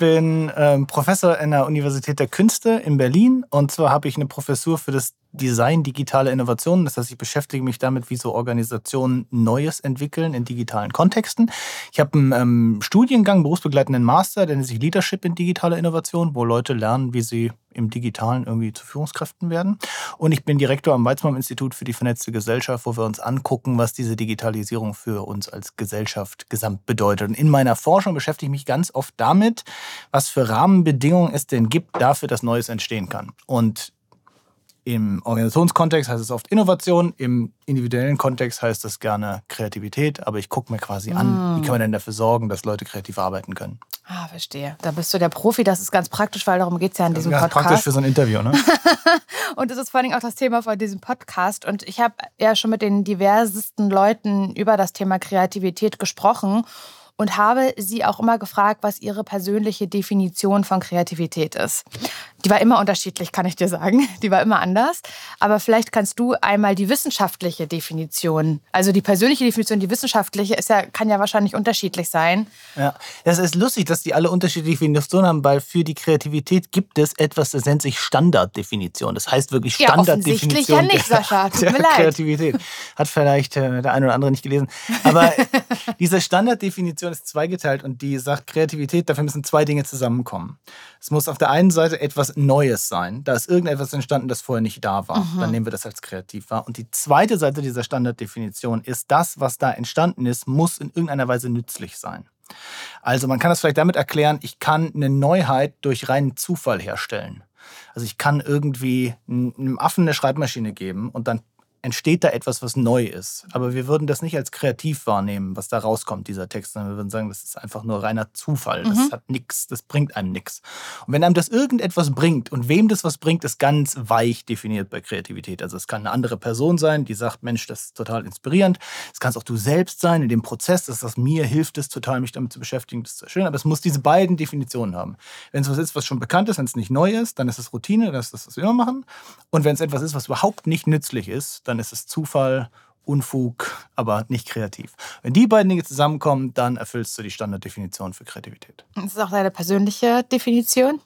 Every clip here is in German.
Ich bin ähm, Professor an der Universität der Künste in Berlin. Und zwar habe ich eine Professur für das Design digitaler Innovationen. Das heißt, ich beschäftige mich damit, wie so Organisationen Neues entwickeln in digitalen Kontexten. Ich habe einen ähm, Studiengang, berufsbegleitenden Master, der nennt sich Leadership in digitaler Innovation, wo Leute lernen, wie sie im Digitalen irgendwie zu Führungskräften werden. Und ich bin Direktor am Weizmann Institut für die vernetzte Gesellschaft, wo wir uns angucken, was diese Digitalisierung für uns als Gesellschaft gesamt bedeutet. Und in meiner Forschung beschäftige ich mich ganz oft damit, was für Rahmenbedingungen es denn gibt dafür, dass Neues entstehen kann. Und im Organisationskontext heißt es oft Innovation, im individuellen Kontext heißt es gerne Kreativität, aber ich gucke mir quasi an, wie kann man denn dafür sorgen, dass Leute kreativ arbeiten können. Ah, verstehe. Da bist du der Profi, das ist ganz praktisch, weil darum geht es ja in diesem das ist Podcast. praktisch für so ein Interview, ne? und das ist vor allen Dingen auch das Thema von diesem Podcast. Und ich habe ja schon mit den diversesten Leuten über das Thema Kreativität gesprochen und habe sie auch immer gefragt, was ihre persönliche Definition von Kreativität ist. Die war immer unterschiedlich, kann ich dir sagen. Die war immer anders. Aber vielleicht kannst du einmal die wissenschaftliche Definition, also die persönliche Definition, die wissenschaftliche, ist ja, kann ja wahrscheinlich unterschiedlich sein. Ja, das ist lustig, dass die alle unterschiedliche Definitionen haben, weil für die Kreativität gibt es etwas, das nennt sich Standarddefinition. Das heißt wirklich Ja, Standarddefinition. offensichtlich ja nicht, Sascha. Tut mir leid. Kreativität. Hat vielleicht äh, der eine oder andere nicht gelesen. Aber diese Standarddefinition ist zweigeteilt und die sagt Kreativität, dafür müssen zwei Dinge zusammenkommen. Es muss auf der einen Seite etwas Neues sein. Da ist irgendetwas entstanden, das vorher nicht da war. Mhm. Dann nehmen wir das als kreativ wahr. Und die zweite Seite dieser Standarddefinition ist, das, was da entstanden ist, muss in irgendeiner Weise nützlich sein. Also man kann das vielleicht damit erklären, ich kann eine Neuheit durch reinen Zufall herstellen. Also ich kann irgendwie einem Affen eine Schreibmaschine geben und dann entsteht da etwas, was neu ist. Aber wir würden das nicht als kreativ wahrnehmen, was da rauskommt, dieser Text, sondern wir würden sagen, das ist einfach nur reiner Zufall. Das Mhm. hat nichts, das bringt einem nichts. Und wenn einem das irgendetwas bringt und wem das was bringt, ist ganz weich definiert bei Kreativität. Also es kann eine andere Person sein, die sagt, Mensch, das ist total inspirierend. Es kann auch du selbst sein in dem Prozess, dass das mir hilft, es total, mich damit zu beschäftigen. Das ist schön, aber es muss diese beiden Definitionen haben. Wenn es was ist, was schon bekannt ist, wenn es nicht neu ist, dann ist es Routine, das ist das, was wir immer machen. Und wenn es etwas ist, was überhaupt nicht nützlich ist, dann ist es Zufall, Unfug, aber nicht kreativ. Wenn die beiden Dinge zusammenkommen, dann erfüllst du die Standarddefinition für Kreativität. Das ist auch deine persönliche Definition.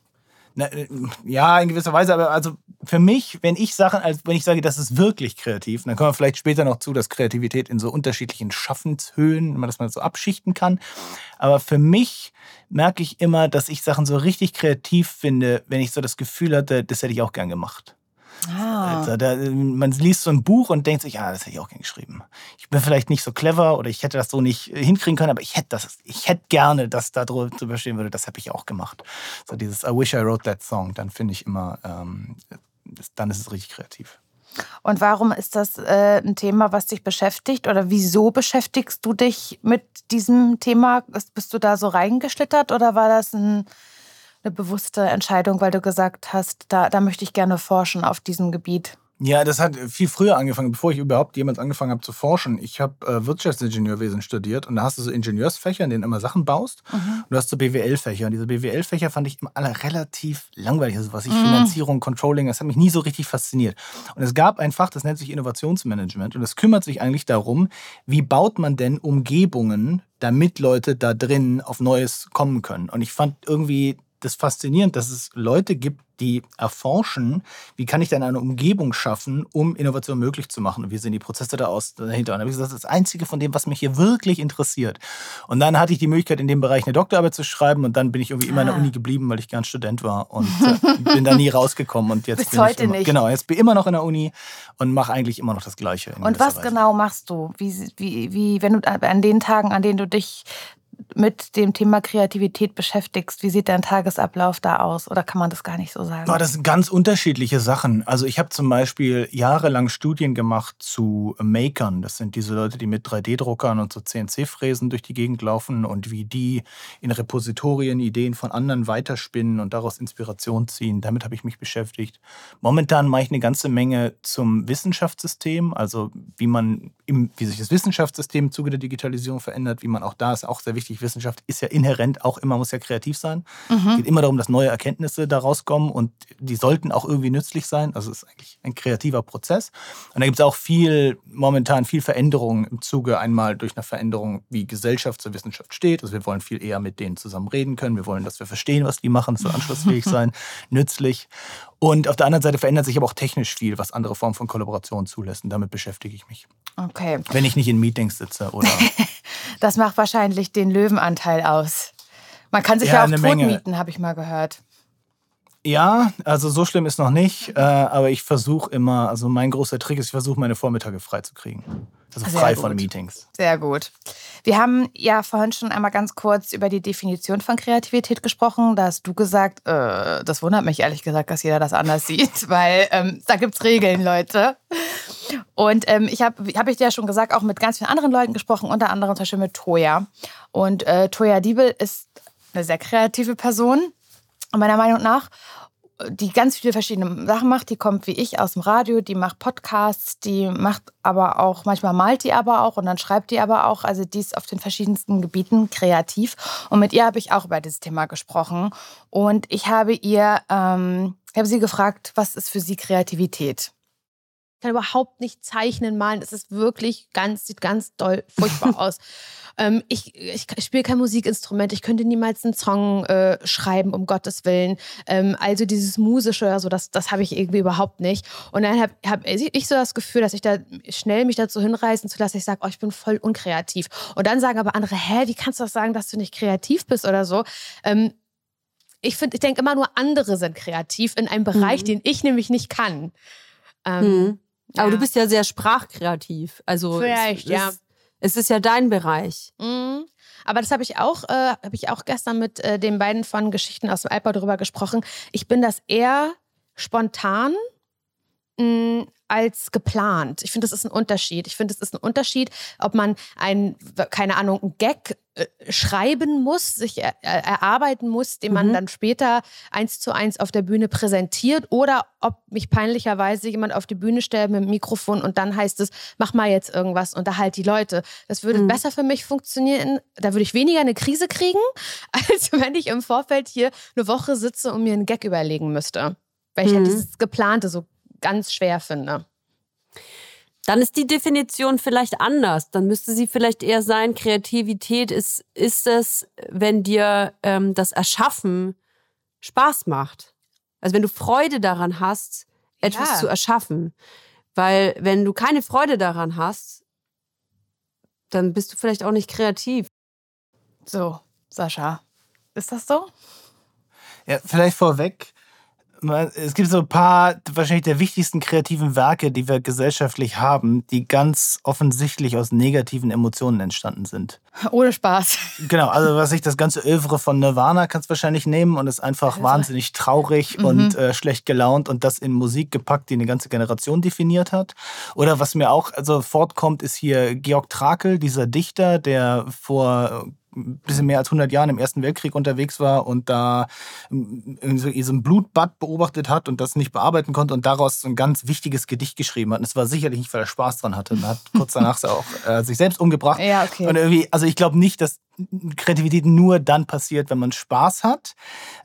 Na, äh, ja, in gewisser Weise, aber also für mich, wenn ich Sachen, als wenn ich sage, das ist wirklich kreativ, dann kommen wir vielleicht später noch zu, dass Kreativität in so unterschiedlichen Schaffenshöhen, dass man das so abschichten kann. Aber für mich merke ich immer, dass ich Sachen so richtig kreativ finde, wenn ich so das Gefühl hatte, das hätte ich auch gern gemacht. Ah. Also da, man liest so ein Buch und denkt sich, ja, das hätte ich auch gern geschrieben. Ich bin vielleicht nicht so clever oder ich hätte das so nicht hinkriegen können, aber ich hätte das, ich hätte gerne, dass da drüber stehen würde, das habe ich auch gemacht. So dieses I wish I wrote that song, dann finde ich immer, ähm, dann ist es richtig kreativ. Und warum ist das äh, ein Thema, was dich beschäftigt? Oder wieso beschäftigst du dich mit diesem Thema? Ist- Bist du da so reingeschlittert oder war das ein, eine bewusste Entscheidung, weil du gesagt hast, da, da möchte ich gerne forschen auf diesem Gebiet? Ja, das hat viel früher angefangen, bevor ich überhaupt jemals angefangen habe zu forschen. Ich habe äh, Wirtschaftsingenieurwesen studiert und da hast du so Ingenieursfächer, in denen du immer Sachen baust. Und du hast so BWL-Fächer. Und diese BWL-Fächer fand ich immer alle relativ langweilig. Also was ich Finanzierung, Controlling, das hat mich nie so richtig fasziniert. Und es gab ein Fach, das nennt sich Innovationsmanagement. Und das kümmert sich eigentlich darum, wie baut man denn Umgebungen, damit Leute da drin auf Neues kommen können. Und ich fand irgendwie das faszinierend, dass es Leute gibt, die erforschen, wie kann ich denn eine Umgebung schaffen, um Innovation möglich zu machen und wie sehen die Prozesse da aus dahinter. Und habe ich gesagt, das ist das Einzige von dem, was mich hier wirklich interessiert. Und dann hatte ich die Möglichkeit, in dem Bereich eine Doktorarbeit zu schreiben und dann bin ich irgendwie immer an der Ah. Uni geblieben, weil ich gern Student war und äh, bin da nie rausgekommen. Und jetzt Bis bin heute ich immer, nicht. Genau, jetzt bin ich immer noch in der Uni und mache eigentlich immer noch das Gleiche. in Und was Weise. genau machst du? Wie, wie, wie, wenn du an den Tagen, an denen du dich mit dem Thema Kreativität beschäftigst, wie sieht dein Tagesablauf da aus? Oder kann man das gar nicht so sagen? Das sind ganz unterschiedliche Sachen. Also ich habe zum Beispiel jahrelang Studien gemacht zu Makern. Das sind diese Leute, die mit 3D-Druckern und so CNC-Fräsen durch die Gegend laufen und wie die in Repositorien Ideen von anderen weiterspinnen und daraus Inspiration ziehen. Damit habe ich mich beschäftigt. Momentan mache ich eine ganze Menge zum Wissenschaftssystem, also wie man im, wie sich das Wissenschaftssystem im Zuge der Digitalisierung verändert, wie man auch da ist auch sehr wichtig Wissenschaft ist ja inhärent auch immer, muss ja kreativ sein. Mhm. Es geht immer darum, dass neue Erkenntnisse daraus kommen und die sollten auch irgendwie nützlich sein. Also es ist eigentlich ein kreativer Prozess. Und da gibt es auch viel, momentan viel Veränderung im Zuge einmal durch eine Veränderung, wie Gesellschaft zur Wissenschaft steht. Also wir wollen viel eher mit denen zusammen reden können. Wir wollen, dass wir verstehen, was die machen, soll anschlussfähig sein, nützlich. Und auf der anderen Seite verändert sich aber auch technisch viel, was andere Formen von Kollaboration zulässt. Und damit beschäftige ich mich. Okay. Wenn ich nicht in Meetings sitze oder. das macht wahrscheinlich den Löwenanteil aus. Man kann sich ja, ja auch totmieten, habe ich mal gehört. Ja, also so schlimm ist noch nicht, äh, aber ich versuche immer, also mein großer Trick ist, ich versuche meine Vormittage frei zu kriegen. Also Sehr frei gut. von Meetings. Sehr gut. Wir haben ja vorhin schon einmal ganz kurz über die Definition von Kreativität gesprochen. Da hast du gesagt, äh, das wundert mich ehrlich gesagt, dass jeder das anders sieht, weil ähm, da gibt es Regeln, Leute. Und ähm, ich habe, habe ich dir ja schon gesagt, auch mit ganz vielen anderen Leuten gesprochen, unter anderem zum Beispiel mit Toya. Und äh, Toya Diebel ist eine sehr kreative Person meiner Meinung nach, die ganz viele verschiedene Sachen macht. Die kommt wie ich aus dem Radio, die macht Podcasts, die macht aber auch, manchmal malt die aber auch und dann schreibt die aber auch. Also die ist auf den verschiedensten Gebieten kreativ. Und mit ihr habe ich auch über dieses Thema gesprochen. Und ich habe ihr, ähm, ich habe sie gefragt, was ist für sie Kreativität? kann überhaupt nicht zeichnen, malen. Es ist wirklich ganz, sieht ganz doll furchtbar aus. Ähm, ich ich spiele kein Musikinstrument, ich könnte niemals einen Song äh, schreiben, um Gottes Willen. Ähm, also dieses Musische oder so, das, das habe ich irgendwie überhaupt nicht. Und dann habe hab ich so das Gefühl, dass ich da schnell mich dazu hinreißen zu lassen, ich sage, oh, ich bin voll unkreativ. Und dann sagen aber andere, hä, wie kannst du das sagen, dass du nicht kreativ bist oder so? Ähm, ich finde, ich denke immer nur, andere sind kreativ in einem Bereich, mhm. den ich nämlich nicht kann. Ähm, mhm. Aber ja. du bist ja sehr sprachkreativ. Also Vielleicht, es, ja. Es ist ja dein Bereich. Mhm. Aber das habe ich auch, äh, habe ich auch gestern mit äh, den beiden von Geschichten aus dem Alpbau darüber gesprochen. Ich bin das eher spontan mh, als geplant. Ich finde, das ist ein Unterschied. Ich finde, es ist ein Unterschied, ob man ein, keine Ahnung, ein Gag äh, schreiben muss, sich er, erarbeiten muss, den man mhm. dann später eins zu eins auf der Bühne präsentiert oder ob mich peinlicherweise jemand auf die Bühne stellt mit dem Mikrofon und dann heißt es, mach mal jetzt irgendwas, unterhalt die Leute. Das würde mhm. besser für mich funktionieren. Da würde ich weniger eine Krise kriegen, als wenn ich im Vorfeld hier eine Woche sitze und mir einen Gag überlegen müsste. Weil ich mhm. halt dieses Geplante so ganz schwer finde. Dann ist die Definition vielleicht anders. Dann müsste sie vielleicht eher sein, Kreativität ist, ist es, wenn dir ähm, das Erschaffen Spaß macht. Also wenn du Freude daran hast, etwas ja. zu erschaffen. Weil wenn du keine Freude daran hast, dann bist du vielleicht auch nicht kreativ. So, Sascha, ist das so? Ja, vielleicht vorweg es gibt so ein paar wahrscheinlich der wichtigsten kreativen Werke, die wir gesellschaftlich haben, die ganz offensichtlich aus negativen Emotionen entstanden sind. Ohne Spaß. Genau, also was ich das ganze Övre von Nirvana kannst wahrscheinlich nehmen und ist einfach also. wahnsinnig traurig mhm. und äh, schlecht gelaunt und das in Musik gepackt, die eine ganze Generation definiert hat. Oder was mir auch also fortkommt, ist hier Georg Trakel, dieser Dichter, der vor ein bisschen mehr als 100 Jahren im Ersten Weltkrieg unterwegs war und da ähm, so ein Blutbad beobachtet hat und das nicht bearbeiten konnte und daraus so ein ganz wichtiges Gedicht geschrieben hat. Und es war sicherlich nicht, weil er Spaß dran hatte. Und hat kurz danach auch äh, sich selbst umgebracht. Ja, okay. Und irgendwie, also ich glaube nicht, dass Kreativität nur dann passiert, wenn man Spaß hat.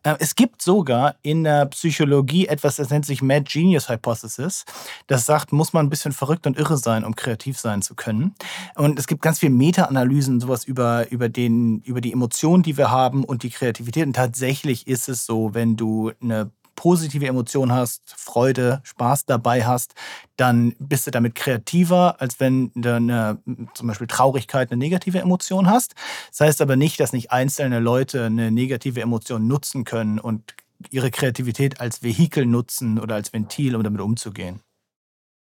Äh, es gibt sogar in der Psychologie etwas, das nennt sich Mad Genius Hypothesis. Das sagt, muss man ein bisschen verrückt und irre sein, um kreativ sein zu können. Und es gibt ganz viele Meta-Analysen, sowas über, über, den, über die Emotionen, die wir haben und die Kreativität. Und tatsächlich ist es so, wenn du eine positive Emotion hast, Freude, Spaß dabei hast, dann bist du damit kreativer, als wenn du eine, zum Beispiel Traurigkeit eine negative Emotion hast. Das heißt aber nicht, dass nicht einzelne Leute eine negative Emotion nutzen können und ihre Kreativität als Vehikel nutzen oder als Ventil, um damit umzugehen.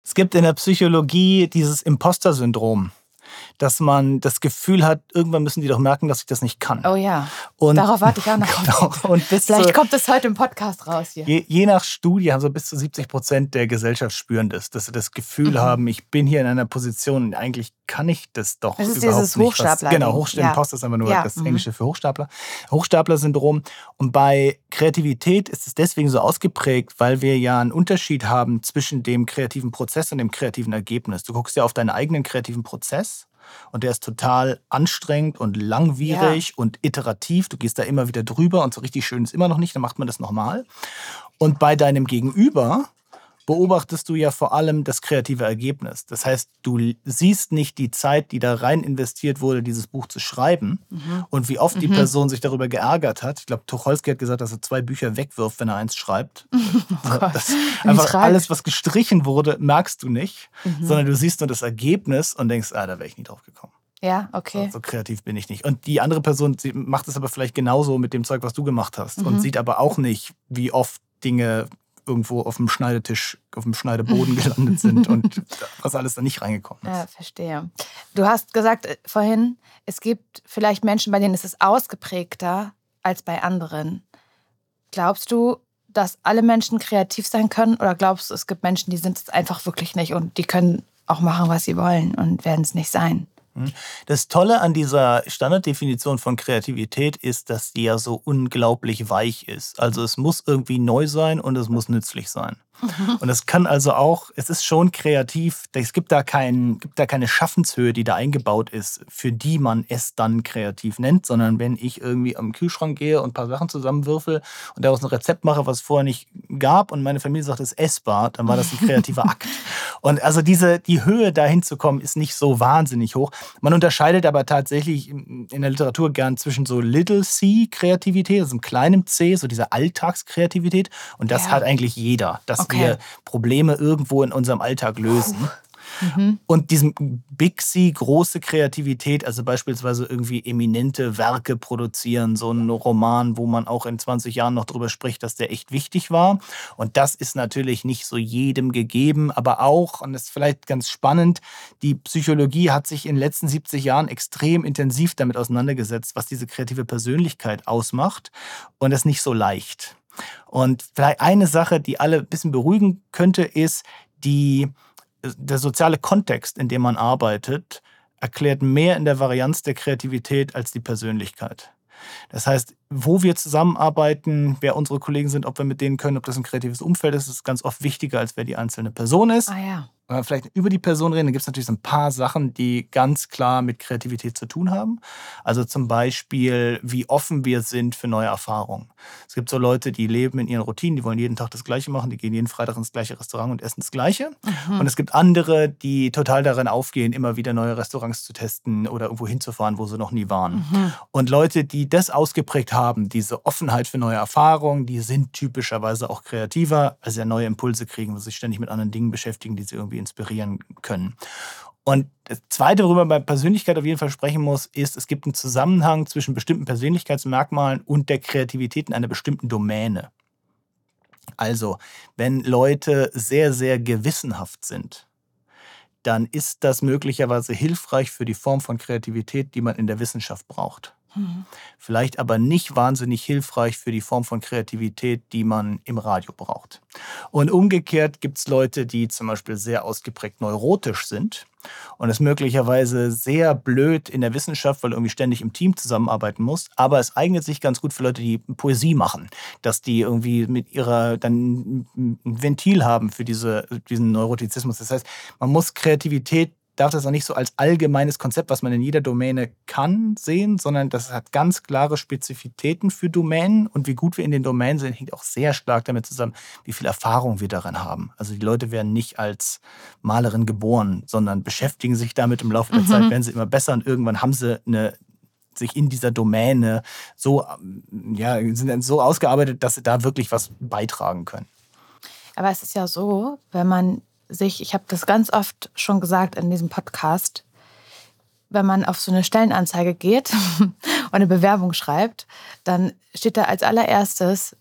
Es gibt in der Psychologie dieses Imposter-Syndrom dass man das Gefühl hat, irgendwann müssen die doch merken, dass ich das nicht kann. Oh ja. Und Darauf warte ich auch noch. Genau. Und Vielleicht zu, kommt es heute im Podcast raus hier. Je, je, nach Studie haben so bis zu 70 Prozent der Gesellschaft spüren das, dass sie das Gefühl mhm. haben, ich bin hier in einer Position eigentlich kann ich das doch das ist überhaupt dieses nicht. Hochstapler. Was, genau, Hochstapler, ja. Post ist einfach nur ja. das mhm. Englische für Hochstapler. Hochstapler-Syndrom. Und bei Kreativität ist es deswegen so ausgeprägt, weil wir ja einen Unterschied haben zwischen dem kreativen Prozess und dem kreativen Ergebnis. Du guckst ja auf deinen eigenen kreativen Prozess und der ist total anstrengend und langwierig ja. und iterativ. Du gehst da immer wieder drüber und so richtig schön ist immer noch nicht, dann macht man das nochmal. Und bei deinem Gegenüber beobachtest du ja vor allem das kreative Ergebnis. Das heißt, du siehst nicht die Zeit, die da rein investiert wurde, dieses Buch zu schreiben mhm. und wie oft mhm. die Person sich darüber geärgert hat. Ich glaube, Tucholsky hat gesagt, dass er zwei Bücher wegwirft, wenn er eins schreibt. Oh das einfach alles, was gestrichen wurde, merkst du nicht, mhm. sondern du siehst nur das Ergebnis und denkst, ah, da wäre ich nie drauf gekommen. Ja, okay. So, so, kreativ bin ich nicht. Und die andere Person macht es aber vielleicht genauso mit dem Zeug, was du gemacht hast und mhm. sieht aber auch nicht, wie oft Dinge irgendwo auf dem Schneidetisch, auf dem Schneideboden gelandet sind und was alles da nicht reingekommen ist. Ja, verstehe. Du hast gesagt äh, vorhin, es gibt vielleicht Menschen, bei denen ist es ausgeprägter als bei anderen. Glaubst du, dass alle Menschen kreativ sein können oder glaubst du, es gibt Menschen, die sind es einfach wirklich nicht und die können auch machen, was sie wollen und werden es nicht sein? Hm. Das Tolle an dieser Standarddefinition von Kreativität ist, dass die ja so unglaublich weich ist. Also es muss irgendwie neu sein und es muss nützlich sein. Und es kann also auch, es ist schon kreativ, es gibt da, kein, gibt da keine Schaffenshöhe, die da eingebaut ist, für die man es dann kreativ nennt, sondern wenn ich irgendwie am Kühlschrank gehe und ein paar Sachen zusammenwürfel und daraus ein Rezept mache, was es vorher nicht gab und meine Familie sagt, es ist essbar, dann war das ein kreativer Akt. Und also diese, die Höhe dahin zu kommen, ist nicht so wahnsinnig hoch. Man unterscheidet aber tatsächlich in der Literatur gern zwischen so Little C Kreativität, also einem kleinen C, so dieser Alltagskreativität und das ja. hat eigentlich jeder. Das okay. wir Probleme irgendwo in unserem Alltag lösen. Mhm. Und diesem Big C, große Kreativität, also beispielsweise irgendwie eminente Werke produzieren, so ein Roman, wo man auch in 20 Jahren noch drüber spricht, dass der echt wichtig war. Und das ist natürlich nicht so jedem gegeben, aber auch, und das ist vielleicht ganz spannend, die Psychologie hat sich in den letzten 70 Jahren extrem intensiv damit auseinandergesetzt, was diese kreative Persönlichkeit ausmacht. Und das ist nicht so leicht. Und vielleicht eine Sache, die alle ein bisschen beruhigen könnte, ist, die, der soziale Kontext, in dem man arbeitet, erklärt mehr in der Varianz der Kreativität als die Persönlichkeit. Das heißt, wo wir zusammenarbeiten, wer unsere Kollegen sind, ob wir mit denen können, ob das ein kreatives Umfeld ist, ist ganz oft wichtiger, als wer die einzelne Person ist. Ah ja vielleicht über die Person reden, dann gibt es natürlich so ein paar Sachen, die ganz klar mit Kreativität zu tun haben. Also zum Beispiel, wie offen wir sind für neue Erfahrungen. Es gibt so Leute, die leben in ihren Routinen, die wollen jeden Tag das Gleiche machen, die gehen jeden Freitag ins gleiche Restaurant und essen das Gleiche. Mhm. Und es gibt andere, die total darin aufgehen, immer wieder neue Restaurants zu testen oder irgendwo hinzufahren, wo sie noch nie waren. Mhm. Und Leute, die das ausgeprägt haben, diese Offenheit für neue Erfahrungen, die sind typischerweise auch kreativer, also ja neue Impulse kriegen, weil sie sich ständig mit anderen Dingen beschäftigen, die sie irgendwie irgendwie inspirieren können. Und das Zweite, worüber man bei Persönlichkeit auf jeden Fall sprechen muss, ist, es gibt einen Zusammenhang zwischen bestimmten Persönlichkeitsmerkmalen und der Kreativität in einer bestimmten Domäne. Also, wenn Leute sehr, sehr gewissenhaft sind, dann ist das möglicherweise hilfreich für die Form von Kreativität, die man in der Wissenschaft braucht. Vielleicht aber nicht wahnsinnig hilfreich für die Form von Kreativität, die man im Radio braucht. Und umgekehrt gibt es Leute, die zum Beispiel sehr ausgeprägt neurotisch sind und es möglicherweise sehr blöd in der Wissenschaft, weil irgendwie ständig im Team zusammenarbeiten muss. Aber es eignet sich ganz gut für Leute, die Poesie machen, dass die irgendwie mit ihrer dann ein Ventil haben für diese, diesen Neurotizismus. Das heißt, man muss Kreativität darf das auch nicht so als allgemeines Konzept, was man in jeder Domäne kann, sehen, sondern das hat ganz klare Spezifitäten für Domänen und wie gut wir in den Domänen sind, hängt auch sehr stark damit zusammen, wie viel Erfahrung wir darin haben. Also die Leute werden nicht als Malerin geboren, sondern beschäftigen sich damit im Laufe der mhm. Zeit, werden sie immer besser und irgendwann haben sie eine sich in dieser Domäne so, ja, sind so ausgearbeitet, dass sie da wirklich was beitragen können. Aber es ist ja so, wenn man sich, ich habe das ganz oft schon gesagt in diesem Podcast, wenn man auf so eine Stellenanzeige geht und eine Bewerbung schreibt, dann steht da als allererstes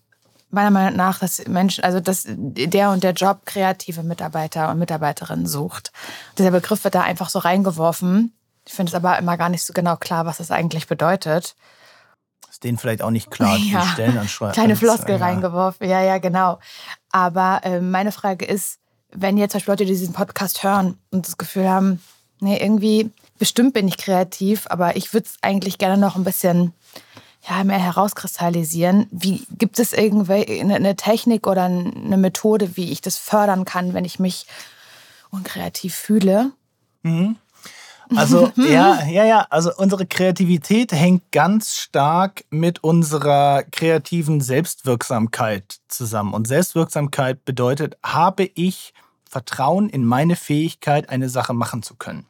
meiner Meinung nach, dass Menschen, also dass der und der Job kreative Mitarbeiter und Mitarbeiterinnen sucht. Dieser Begriff wird da einfach so reingeworfen. Ich finde es aber immer gar nicht so genau klar, was das eigentlich bedeutet. Ist denen vielleicht auch nicht klar, die ja, Stellenanschreiben. Kleine Floskel ja. reingeworfen, ja, ja, genau. Aber äh, meine Frage ist, wenn jetzt zum Beispiel Leute diesen Podcast hören und das Gefühl haben, nee, irgendwie, bestimmt bin ich kreativ, aber ich würde es eigentlich gerne noch ein bisschen ja, mehr herauskristallisieren. Wie gibt es irgendwie eine Technik oder eine Methode, wie ich das fördern kann, wenn ich mich unkreativ fühle? Mhm. Also ja, ja, ja. Also unsere Kreativität hängt ganz stark mit unserer kreativen Selbstwirksamkeit zusammen. Und Selbstwirksamkeit bedeutet, habe ich Vertrauen in meine Fähigkeit, eine Sache machen zu können.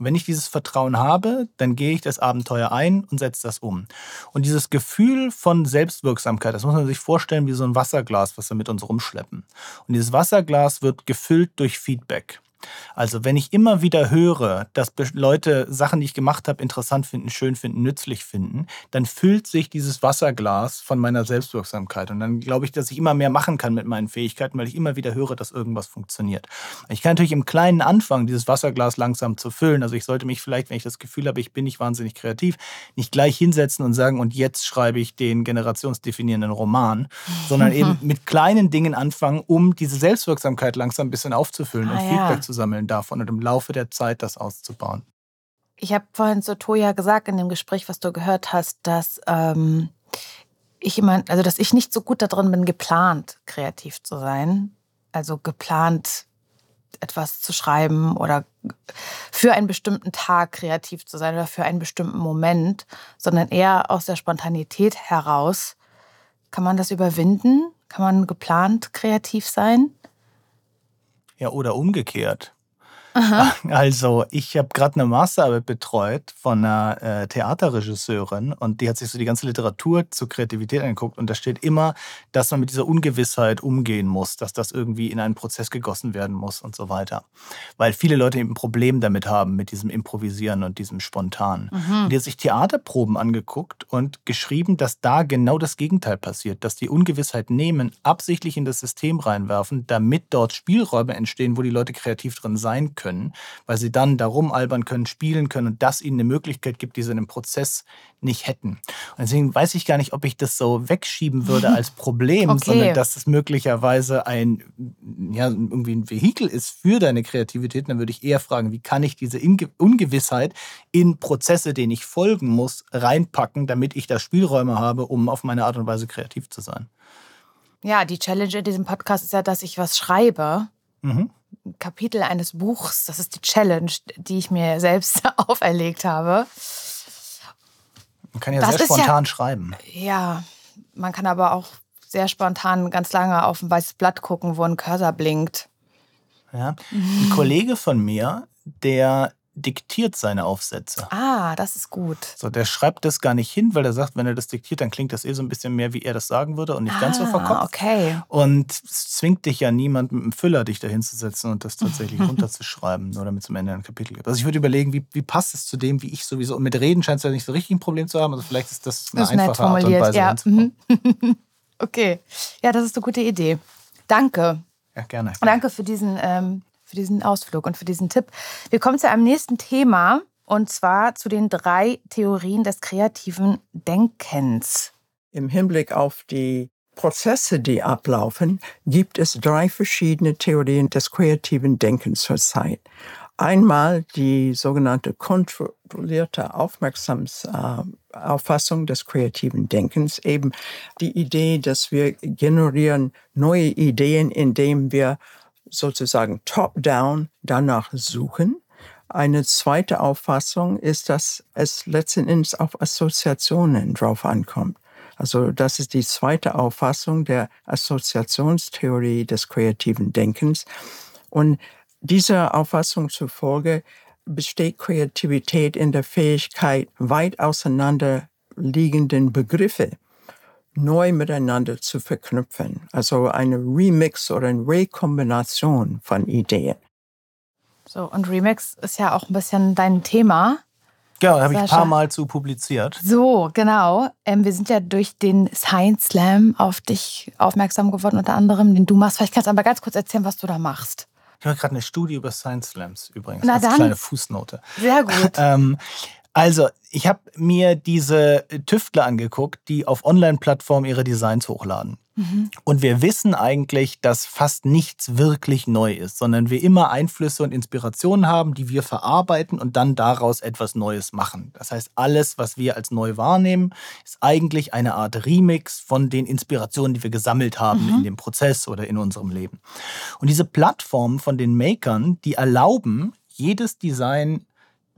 Und wenn ich dieses Vertrauen habe, dann gehe ich das Abenteuer ein und setze das um. Und dieses Gefühl von Selbstwirksamkeit, das muss man sich vorstellen wie so ein Wasserglas, was wir mit uns rumschleppen. Und dieses Wasserglas wird gefüllt durch Feedback. Also wenn ich immer wieder höre, dass Leute Sachen, die ich gemacht habe, interessant finden, schön finden, nützlich finden, dann füllt sich dieses Wasserglas von meiner Selbstwirksamkeit. Und dann glaube ich, dass ich immer mehr machen kann mit meinen Fähigkeiten, weil ich immer wieder höre, dass irgendwas funktioniert. Ich kann natürlich im Kleinen anfangen, dieses Wasserglas langsam zu füllen. Also ich sollte mich vielleicht, wenn ich das Gefühl habe, ich bin nicht wahnsinnig kreativ, nicht gleich hinsetzen und sagen, und jetzt schreibe ich den generationsdefinierenden Roman, sondern eben mit kleinen Dingen anfangen, um diese Selbstwirksamkeit langsam ein bisschen aufzufüllen Ah, und ja. Feedback zu sammeln davon und im Laufe der Zeit das auszubauen. Ich habe vorhin zu Toja gesagt in dem Gespräch, was du gehört hast, dass ähm, ich immer, also dass ich nicht so gut darin bin, geplant kreativ zu sein. Also geplant etwas zu schreiben oder für einen bestimmten Tag kreativ zu sein oder für einen bestimmten Moment, sondern eher aus der Spontanität heraus. Kann man das überwinden? Kann man geplant kreativ sein? Ja, oder umgekehrt. Also, ich habe gerade eine Masterarbeit betreut von einer äh, Theaterregisseurin und die hat sich so die ganze Literatur zur Kreativität angeguckt und da steht immer, dass man mit dieser Ungewissheit umgehen muss, dass das irgendwie in einen Prozess gegossen werden muss und so weiter. Weil viele Leute eben ein Problem damit haben, mit diesem Improvisieren und diesem Spontan. Und die hat sich Theaterproben angeguckt und geschrieben, dass da genau das Gegenteil passiert, dass die Ungewissheit nehmen, absichtlich in das System reinwerfen, damit dort Spielräume entstehen, wo die Leute kreativ drin sein können, weil sie dann darum albern können, spielen können und das ihnen eine Möglichkeit gibt, die sie in einem Prozess nicht hätten. Und deswegen weiß ich gar nicht, ob ich das so wegschieben würde als Problem, Okay. sondern dass es möglicherweise ein, ja, irgendwie ein Vehikel ist für deine Kreativität. Dann würde ich eher fragen, wie kann ich diese Inge Ungewissheit in Prozesse, denen ich folgen muss, reinpacken, damit ich da Spielräume habe, um auf meine Art und Weise kreativ zu sein. Ja, die Challenge in diesem Podcast ist ja, dass ich was schreibe. Mhm. Kapitel eines Buchs, das ist die Challenge, die ich mir selbst auferlegt habe. Man kann ja Das sehr ist ja- spontan schreiben. Ja, man kann aber auch sehr spontan ganz lange auf ein weißes Blatt gucken, wo ein Cursor blinkt. Ja. Ein Kollege von mir, der diktiert seine Aufsätze. Ah, das ist gut. So, der schreibt das gar nicht hin, weil er sagt, wenn er das diktiert, dann klingt das eh so ein bisschen mehr, wie er das sagen würde und nicht ganz so ah, verkopft. okay. Und es zwingt dich ja niemand mit einem Füller, dich da hinzusetzen und das tatsächlich runterzuschreiben, nur damit es am Ende ein Kapitel gibt. Also ich würde überlegen, wie, wie passt es zu dem, wie ich sowieso, und mit Reden scheint es ja nicht so richtig ein Problem zu haben, also vielleicht ist das eine Das einfache Art und. Weise Ja. okay. Ja, das ist eine gute Idee. Danke. Ja, gerne. Danke für diesen, ähm, für diesen Ausflug und für diesen Tipp. Wir kommen zu einem nächsten Thema und zwar zu den drei Theorien des kreativen Denkens. Im Hinblick auf die Prozesse, die ablaufen, gibt es drei verschiedene Theorien des kreativen Denkens zurzeit. Einmal die sogenannte kontrollierte Aufmerksamsauffassung des kreativen Denkens, eben die Idee, dass wir generieren neue Ideen, indem wir sozusagen top-down danach suchen. Eine zweite Auffassung ist, dass es letzten Endes auf Assoziationen drauf ankommt. Also das ist die zweite Auffassung der Assoziationstheorie des kreativen Denkens. Und dieser Auffassung zufolge besteht Kreativität in der Fähigkeit, weit auseinanderliegenden Begriffe neu miteinander zu verknüpfen. Also eine Remix oder eine Rekombination von Ideen. So, und Remix ist ja auch ein bisschen dein Thema. Ja, da habe ich ein paar Mal zu publiziert. So, genau. Ähm, wir sind ja durch den Science Slam auf dich aufmerksam geworden, unter anderem, den du machst. Vielleicht kannst du aber ganz kurz erzählen, was du da machst. Ich mache gerade eine Studie über Science Slams übrigens. Na als dann. kleine Fußnote. Sehr gut. Ähm, also, ich habe mir diese Tüftler angeguckt, die auf Online-Plattformen ihre Designs hochladen. Und wir wissen eigentlich, dass fast nichts wirklich neu ist, sondern wir immer Einflüsse und Inspirationen haben, die wir verarbeiten und dann daraus etwas Neues machen. Das heißt, alles, was wir als neu wahrnehmen, ist eigentlich eine Art Remix von den Inspirationen, die wir gesammelt haben in dem Prozess oder in unserem Leben. Und diese Plattformen von den Makern, die erlauben, jedes Design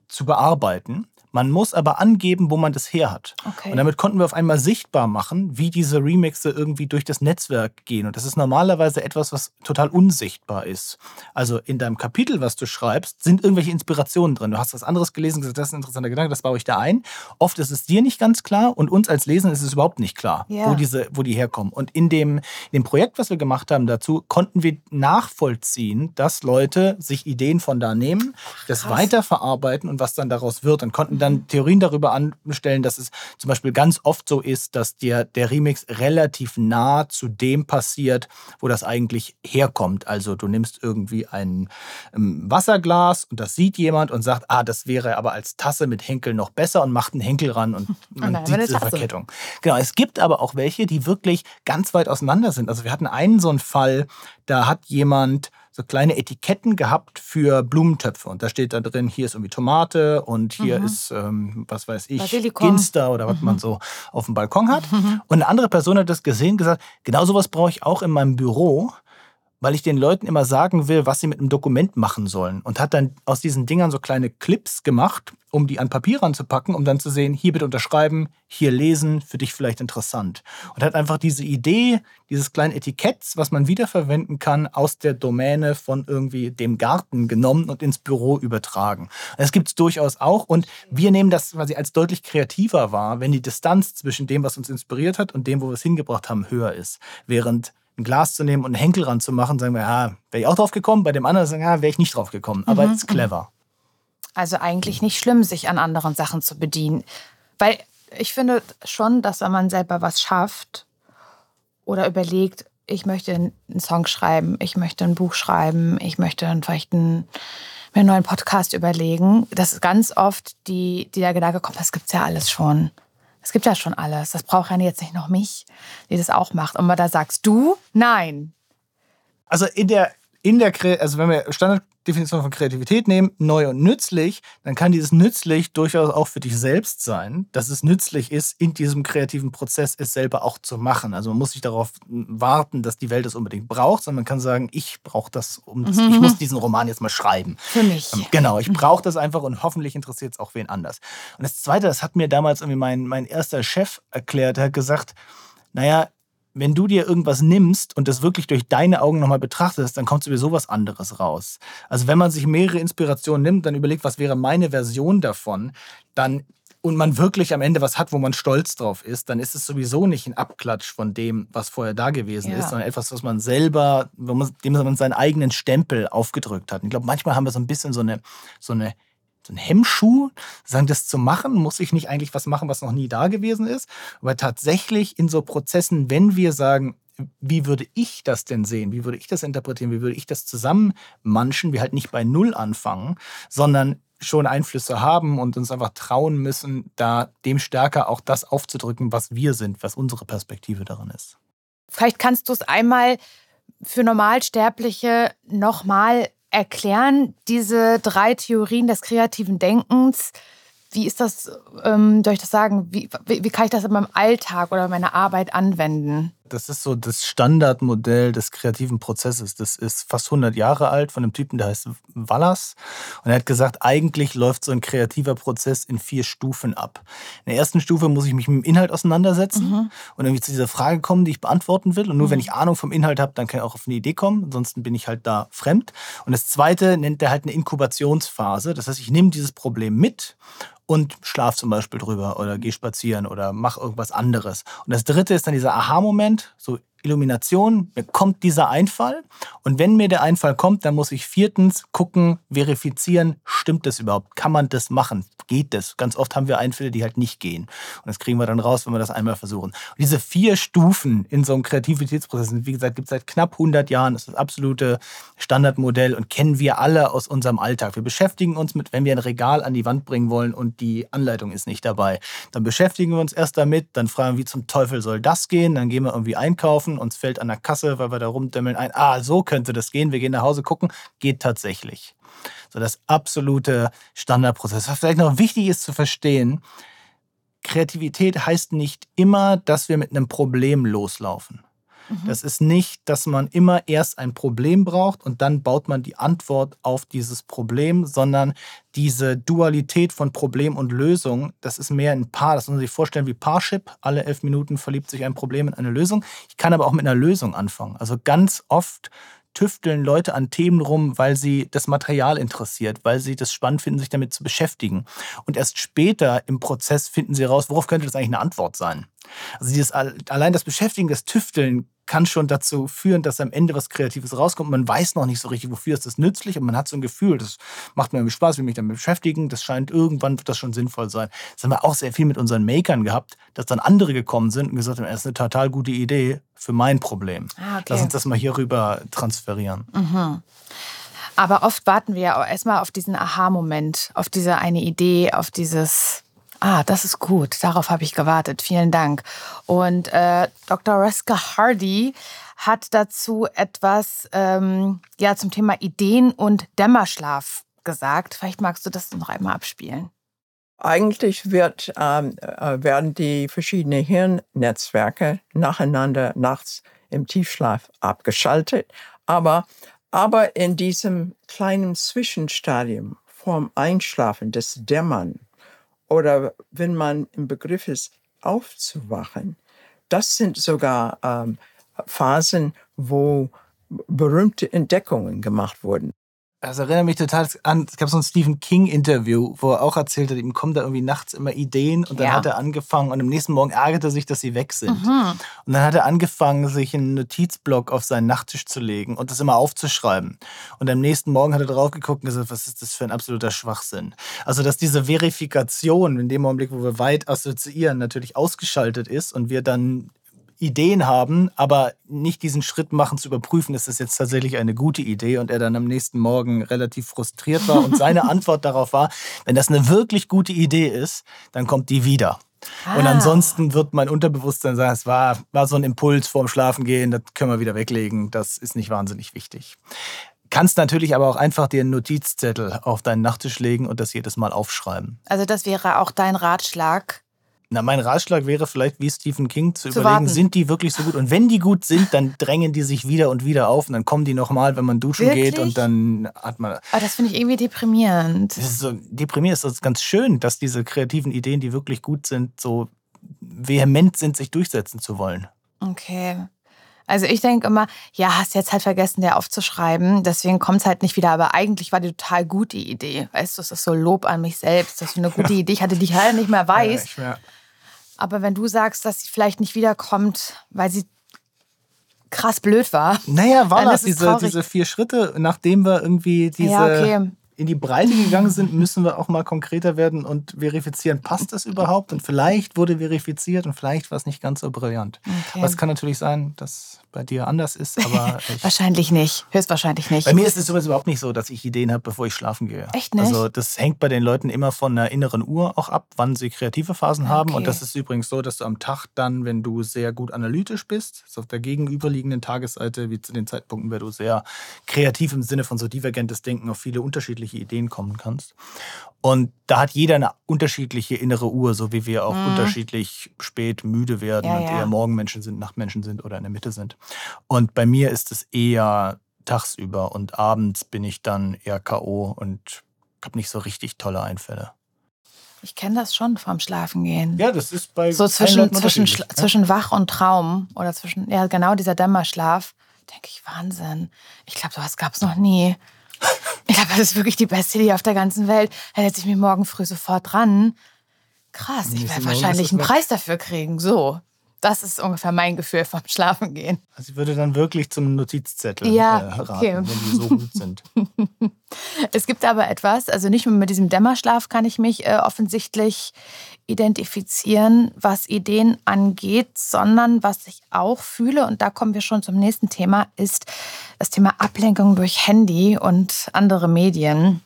zu bearbeiten. Man muss aber angeben, wo man das her hat. Okay. Und damit konnten wir auf einmal sichtbar machen, wie diese Remixe irgendwie durch das Netzwerk gehen. Und das ist normalerweise etwas, was total unsichtbar ist. Also in deinem Kapitel, was du schreibst, sind irgendwelche Inspirationen drin. Du hast was anderes gelesen, gesagt, das ist ein interessanter Gedanke, das baue ich da ein. Oft ist es dir nicht ganz klar und uns als Lesen ist es überhaupt nicht klar, Ja. wo, diese, wo die herkommen. Und in dem, in dem Projekt, was wir gemacht haben dazu, konnten wir nachvollziehen, dass Leute sich Ideen von da nehmen, das weiterverarbeiten und was dann daraus wird und konnten dann Theorien darüber anstellen, dass es zum Beispiel ganz oft so ist, dass dir der Remix relativ nah zu dem passiert, wo das eigentlich herkommt. Also du nimmst irgendwie ein ähm, Wasserglas und das sieht jemand und sagt, ah, das wäre aber als Tasse mit Henkel noch besser und macht einen Henkel ran und man nein, sieht eine diese Tasse. Verkettung. Genau, es gibt aber auch welche, die wirklich ganz weit auseinander sind. Also wir hatten einen so einen Fall, da hat jemand so kleine Etiketten gehabt für Blumentöpfe. Und da steht da drin, hier ist irgendwie Tomate und hier Mhm. ist, ähm, was weiß ich, Basilikum. Ginster oder was Mhm. man so auf dem Balkon hat. Und eine andere Person hat das gesehen und gesagt, genau sowas brauche ich auch in meinem Büro, weil ich den Leuten immer sagen will, was sie mit einem Dokument machen sollen. Und hat dann aus diesen Dingern so kleine Clips gemacht, um die an Papier ranzupacken, um dann zu sehen, hier bitte unterschreiben, hier lesen, für dich vielleicht interessant. Und hat einfach diese Idee dieses kleinen Etiketts, was man wiederverwenden kann, aus der Domäne von irgendwie dem Garten genommen und ins Büro übertragen. Das gibt es durchaus auch. Und wir nehmen das quasi als deutlich kreativer wahr, wenn die Distanz zwischen dem, was uns inspiriert hat und dem, wo wir es hingebracht haben, höher ist. Während ein Glas zu nehmen und einen Henkel ranzumachen, sagen wir, ja, wäre ich auch drauf gekommen. Bei dem anderen sagen, ja, wäre ich nicht drauf gekommen. Aber Mhm, ist clever. Also eigentlich nicht schlimm, sich an anderen Sachen zu bedienen. Weil ich finde schon, dass wenn man selber was schafft oder überlegt, ich möchte einen Song schreiben, ich möchte ein Buch schreiben, ich möchte vielleicht einen, mir einen neuen Podcast überlegen, dass ganz oft die, die der Gedanke kommt, das gibt's ja alles schon. Es gibt ja schon alles. Das braucht ja jetzt nicht noch mich, die das auch macht. Und da sagst du, nein. Also in der, in der, also wenn wir Standarddefinition von Kreativität nehmen, neu und nützlich, dann kann dieses nützlich durchaus auch für dich selbst sein, dass es nützlich ist, in diesem kreativen Prozess es selber auch zu machen. Also man muss nicht darauf warten, dass die Welt es unbedingt braucht, sondern man kann sagen, ich brauche das, um das, ich muss diesen Roman jetzt mal schreiben. Für mich. Ähm, Genau, ich brauche das einfach und hoffentlich interessiert es auch wen anders. Und das Zweite, das hat mir damals irgendwie mein, mein erster Chef erklärt, er hat gesagt, naja, wenn du dir irgendwas nimmst und das wirklich durch deine Augen nochmal betrachtest, dann kommt sowieso was anderes raus. Also wenn man sich mehrere Inspirationen nimmt, dann überlegt, was wäre meine Version davon, dann und man wirklich am Ende was hat, wo man stolz drauf ist, dann ist es sowieso nicht ein Abklatsch von dem, was vorher da gewesen Ja. ist, sondern etwas, was man selber, dem man seinen eigenen Stempel aufgedrückt hat. Und ich glaube, manchmal haben wir so ein bisschen so eine, so eine ein Hemmschuh, sagen, das zu machen, muss ich nicht eigentlich was machen, was noch nie da gewesen ist. Aber tatsächlich in so Prozessen, wenn wir sagen, wie würde ich das denn sehen? Wie würde ich das interpretieren? Wie würde ich das zusammenmanschen? Wir halt nicht bei Null anfangen, sondern schon Einflüsse haben und uns einfach trauen müssen, da dem stärker auch das aufzudrücken, was wir sind, was unsere Perspektive darin ist. Vielleicht kannst du es einmal für Normalsterbliche nochmal erklären, diese drei Theorien des kreativen Denkens. Wie ist das, ähm, soll ich das sagen, wie, wie, wie kann ich das in meinem Alltag oder meiner Arbeit anwenden? Das ist so das Standardmodell des kreativen Prozesses. Das ist fast 100 Jahre alt von einem Typen, der heißt Wallace. Und er hat gesagt, eigentlich läuft so ein kreativer Prozess in vier Stufen ab. In der ersten Stufe muss ich mich mit dem Inhalt auseinandersetzen und irgendwie zu dieser Frage kommen, die ich beantworten will. Und nur wenn ich Ahnung vom Inhalt habe, dann kann ich auch auf eine Idee kommen. Ansonsten bin ich halt da fremd. Und das zweite nennt er halt eine Inkubationsphase. Das heißt, ich nehme dieses Problem mit und schlaf zum Beispiel drüber oder geh spazieren oder mach irgendwas anderes. Und das dritte ist dann dieser Aha-Moment, so Illumination, mir kommt dieser Einfall. Und wenn mir der Einfall kommt, dann muss ich viertens gucken, verifizieren, stimmt das überhaupt? Kann man das machen? Geht das? Ganz oft haben wir Einfälle, die halt nicht gehen. Und das kriegen wir dann raus, wenn wir das einmal versuchen. Und diese vier Stufen in so einem Kreativitätsprozess, wie gesagt, gibt es seit knapp 100 Jahren. Das ist das absolute Standardmodell und kennen wir alle aus unserem Alltag. Wir beschäftigen uns mit, wenn wir ein Regal an die Wand bringen wollen und die Anleitung ist nicht dabei, dann beschäftigen wir uns erst damit, dann fragen, wie zum Teufel soll das gehen? Dann gehen wir irgendwie einkaufen, uns fällt an der Kasse, weil wir da rumdämmeln ein, ah, so könnte das gehen. Wir gehen nach Hause gucken, geht tatsächlich. So das absolute Standardprozess. Was vielleicht noch wichtig ist zu verstehen, Kreativität heißt nicht immer, dass wir mit einem Problem loslaufen. Mhm. Das ist nicht, dass man immer erst ein Problem braucht und dann baut man die Antwort auf dieses Problem, sondern diese Dualität von Problem und Lösung, das ist mehr ein Paar. Das muss man sich vorstellen wie Parship. Alle elf Minuten verliebt sich ein Problem in eine Lösung. Ich kann aber auch mit einer Lösung anfangen. Also ganz oft tüfteln Leute an Themen rum, weil sie das Material interessiert, weil sie das spannend finden, sich damit zu beschäftigen. Und erst später im Prozess finden sie raus, worauf könnte das eigentlich eine Antwort sein. Also dieses, allein das Beschäftigen, das Tüfteln kann schon dazu führen, dass am Ende was Kreatives rauskommt. Man weiß noch nicht so richtig, wofür ist das nützlich und man hat so ein Gefühl, das macht mir irgendwie Spaß, will mich damit beschäftigen. Das scheint irgendwann wird das schon sinnvoll sein. Das haben wir auch sehr viel mit unseren Makern gehabt, dass dann andere gekommen sind und gesagt haben, das ist eine total gute Idee für mein Problem. Ah, okay. Lass uns das mal hier rüber transferieren. Mhm. Aber oft warten wir ja erstmal auf diesen Aha-Moment, auf diese eine Idee, auf dieses Ah, das ist gut. Darauf habe ich gewartet. Vielen Dank. Und äh, Dr. Reska Hardy hat dazu etwas ähm, ja, zum Thema Ideen und Dämmerschlaf gesagt. Vielleicht magst du das noch einmal abspielen. Eigentlich wird, ähm, äh, werden die verschiedenen Hirnnetzwerke nacheinander nachts im Tiefschlaf abgeschaltet. Aber, aber in diesem kleinen Zwischenstadium vorm Einschlafen, des Dämmern, oder wenn man im Begriff ist, aufzuwachen, das sind sogar ähm, Phasen, wo berühmte Entdeckungen gemacht wurden. Das erinnert mich total an, es gab so ein Stephen King-Interview, wo er auch erzählt hat, ihm kommen da irgendwie nachts immer Ideen und dann ja. hat er angefangen und am nächsten Morgen ärgerte er sich, dass sie weg sind. Mhm. Und dann hat er angefangen, sich einen Notizblock auf seinen Nachttisch zu legen und das immer aufzuschreiben. Und am nächsten Morgen hat er drauf geguckt und gesagt, was ist das für ein absoluter Schwachsinn. Also, dass diese Verifikation in dem Augenblick, wo wir weit assoziieren, natürlich ausgeschaltet ist und wir dann Ideen haben, aber nicht diesen Schritt machen zu überprüfen, ist das jetzt tatsächlich eine gute Idee und er dann am nächsten Morgen relativ frustriert war und seine Antwort darauf war, wenn das eine wirklich gute Idee ist, dann kommt die wieder. Ah. Und ansonsten wird mein Unterbewusstsein sagen, es war, war so ein Impuls vorm Schlafengehen, das können wir wieder weglegen, das ist nicht wahnsinnig wichtig. Kannst natürlich aber auch einfach dir einen Notizzettel auf deinen Nachttisch legen und das jedes Mal aufschreiben. Also das wäre auch dein Ratschlag, na, mein Ratschlag wäre vielleicht, wie Stephen King, zu, zu überlegen, warten. sind die wirklich so gut? Und wenn die gut sind, dann drängen die sich wieder und wieder auf und dann kommen die nochmal, wenn man duschen wirklich? geht und dann hat man. Aber das finde ich irgendwie deprimierend. Das ist so, deprimierend ist das ganz schön, dass diese kreativen Ideen, die wirklich gut sind, so vehement sind, sich durchsetzen zu wollen. Okay. Also ich denke immer, ja, hast jetzt halt vergessen, der aufzuschreiben, deswegen kommt es halt nicht wieder. Aber eigentlich war die total gute Idee. Weißt du, es ist so Lob an mich selbst, dass ich eine gute Idee hatte, die ich halt nicht mehr weiß. Ja, aber wenn du sagst, dass sie vielleicht nicht wiederkommt, weil sie krass blöd war. Naja, war das diese, diese vier Schritte, nachdem wir irgendwie diese ja, okay in die Breite gegangen sind, müssen wir auch mal konkreter werden und verifizieren, passt das überhaupt? Und vielleicht wurde verifiziert und vielleicht war es nicht ganz so brillant. Okay. Aber es kann natürlich sein, dass bei dir anders ist, aber wahrscheinlich nicht, höchstwahrscheinlich nicht. Bei mir ist es übrigens überhaupt nicht so, dass ich Ideen habe, bevor ich schlafen gehe. Echt nicht? Also das hängt bei den Leuten immer von einer inneren Uhr auch ab, wann sie kreative Phasen okay. haben. Und das ist übrigens so, dass du am Tag dann, wenn du sehr gut analytisch bist, ist auf der gegenüberliegenden Tagesseite, wie zu den Zeitpunkten, wenn du sehr kreativ im Sinne von so divergentes Denken auf viele unterschiedliche unterschiedliche Ideen kommen kannst. Und da hat jeder eine unterschiedliche innere Uhr, so wie wir auch mhm. unterschiedlich spät müde werden ja, und ja. eher Morgenmenschen sind, Nachtmenschen sind oder in der Mitte sind. Und bei mir ist es eher tagsüber und abends bin ich dann eher K.O. und habe nicht so richtig tolle Einfälle. Ich kenne das schon vom Schlafengehen. Ja, das ist bei so zwischen, zwischen, ja? zwischen Wach und Traum oder zwischen, ja, genau dieser Dämmerschlaf. Denke ich, Wahnsinn. Ich glaube, sowas gab es noch nie. Ich glaube, das ist wirklich die beste Idee auf der ganzen Welt. Da setze ich mich morgen früh sofort dran. Krass, ich werde wahrscheinlich einen Preis dafür kriegen. So. Das ist ungefähr mein Gefühl vom Schlafengehen. Also ich würde dann wirklich zum Notizzettel ja, äh, raten, okay. wenn die so gut sind. es gibt aber etwas, also nicht nur mit diesem Dämmerschlaf kann ich mich äh, offensichtlich identifizieren, was Ideen angeht, sondern was ich auch fühle, und da kommen wir schon zum nächsten Thema, ist das Thema Ablenkung durch Handy und andere Medien.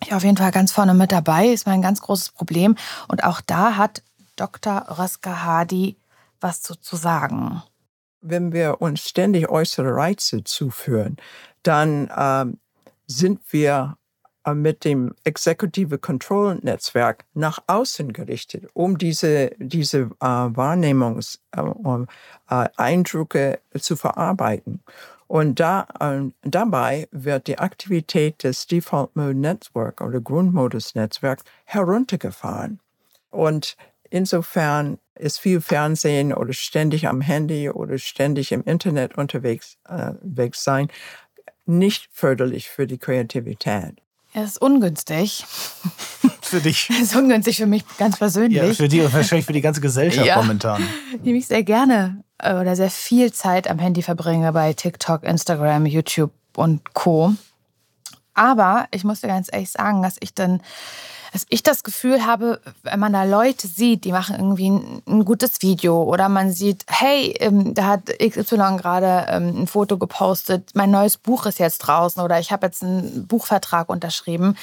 Ich auf jeden Fall ganz vorne mit dabei, ist mein ganz großes Problem. Und auch da hat Dr. Röska Hadi was zu, zu sagen. Wenn wir uns ständig äußere Reize zuführen, dann ähm, sind wir äh, mit dem Executive Control Netzwerk nach außen gerichtet, um diese, diese äh, Wahrnehmungseindrücke äh, äh, zu verarbeiten. Und da, äh, dabei wird die Aktivität des Default Mode Network oder Grundmodus Netzwerk heruntergefahren. Und insofern ist viel Fernsehen oder ständig am Handy oder ständig im Internet unterwegs äh, sein nicht förderlich für die Kreativität. Er ist ungünstig. für dich. Er ist ungünstig für mich ganz persönlich. Ja, für die und wahrscheinlich für die ganze Gesellschaft ja. momentan. Die mich sehr gerne äh, oder sehr viel Zeit am Handy verbringe bei TikTok, Instagram, YouTube und Co. Aber ich muss dir ganz ehrlich sagen, dass ich dann dass ich das Gefühl habe, wenn man da Leute sieht, die machen irgendwie ein, ein gutes Video oder man sieht, hey, ähm, da hat XY gerade ähm, ein Foto gepostet, mein neues Buch ist jetzt draußen oder ich habe jetzt einen Buchvertrag unterschrieben.